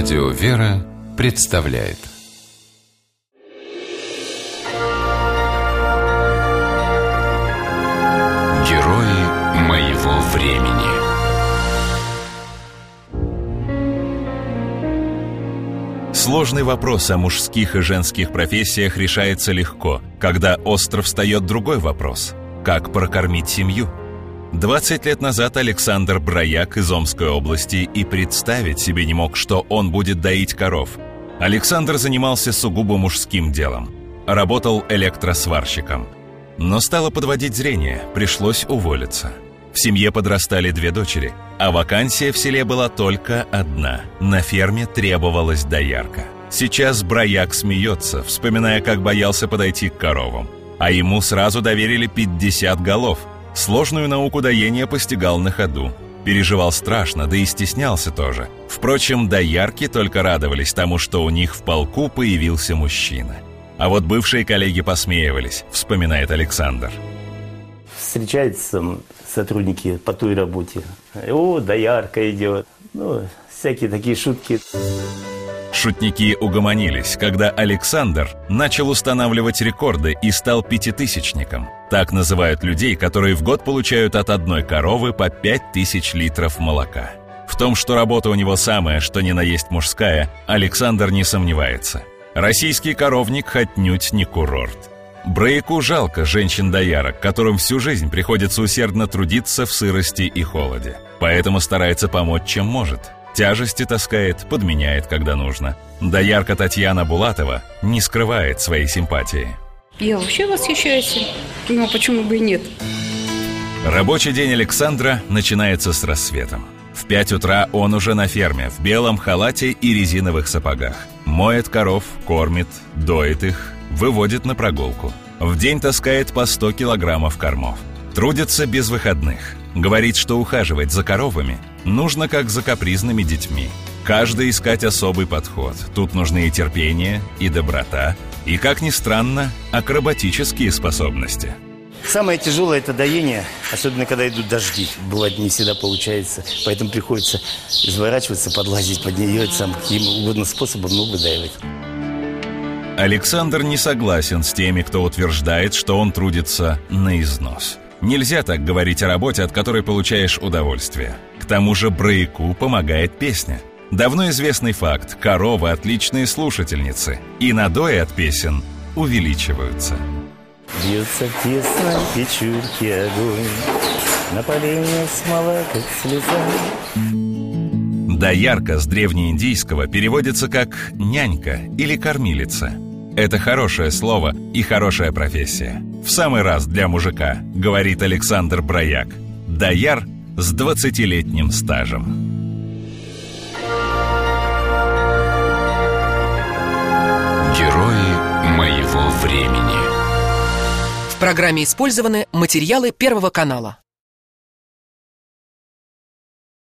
Радио «Вера» представляет. Герои моего времени. Сложный вопрос о мужских и женских профессиях решается легко, когда остро встает другой вопрос – как прокормить семью – 20 лет назад Александр Брояк из Омской области и представить себе не мог, что он будет доить коров. Александр занимался сугубо мужским делом. Работал электросварщиком. Но стало подводить зрение, пришлось уволиться. В семье подрастали две дочери, а вакансия в селе была только одна. На ферме требовалась доярка. Сейчас Брояк смеется, вспоминая, как боялся подойти к коровам. А ему сразу доверили 50 голов – Сложную науку доения постигал на ходу. Переживал страшно, да и стеснялся тоже. Впрочем, доярки только радовались тому, что у них в полку появился мужчина. А вот бывшие коллеги посмеивались, вспоминает Александр. Встречаются сотрудники по той работе. О, доярка идет. Ну, всякие такие шутки. Шутники угомонились, когда Александр начал устанавливать рекорды и стал пятитысячником. Так называют людей, которые в год получают от одной коровы по пять тысяч литров молока. В том, что работа у него самая, что ни на есть мужская, Александр не сомневается. Российский коровник отнюдь не курорт. Брейку жалко женщин-доярок, которым всю жизнь приходится усердно трудиться в сырости и холоде. Поэтому старается помочь, чем может – Тяжести таскает, подменяет, когда нужно. Доярка Татьяна Булатова не скрывает своей симпатии. Я вообще восхищаюсь. Ну, а почему бы и нет? Рабочий день Александра начинается с рассветом. В пять утра он уже на ферме, в белом халате и резиновых сапогах. Моет коров, кормит, доит их, выводит на прогулку. В день таскает по 100 килограммов кормов. Трудится без выходных. Говорит, что ухаживать за коровами нужно как за капризными детьми. Каждый искать особый подход. Тут нужны и терпение, и доброта, и, как ни странно, акробатические способности. Самое тяжелое – это доение, особенно когда идут дожди. Бывает, не всегда получается, поэтому приходится изворачиваться, подлазить под нее, сам каким угодно способом, но выдаивать. Александр не согласен с теми, кто утверждает, что он трудится на износ – Нельзя так говорить о работе, от которой получаешь удовольствие. К тому же брейку помогает песня. Давно известный факт – коровы – отличные слушательницы, и надои от песен увеличиваются. Бьется в тесной печурке огонь, На поленье смола, как слеза. Доярка с древнеиндийского переводится как «нянька» или «кормилица». Это хорошее слово и хорошая профессия. В самый раз для мужика, говорит Александр Брояк. Дояр с 20-летним стажем. В программе использованы материалы Первого канала.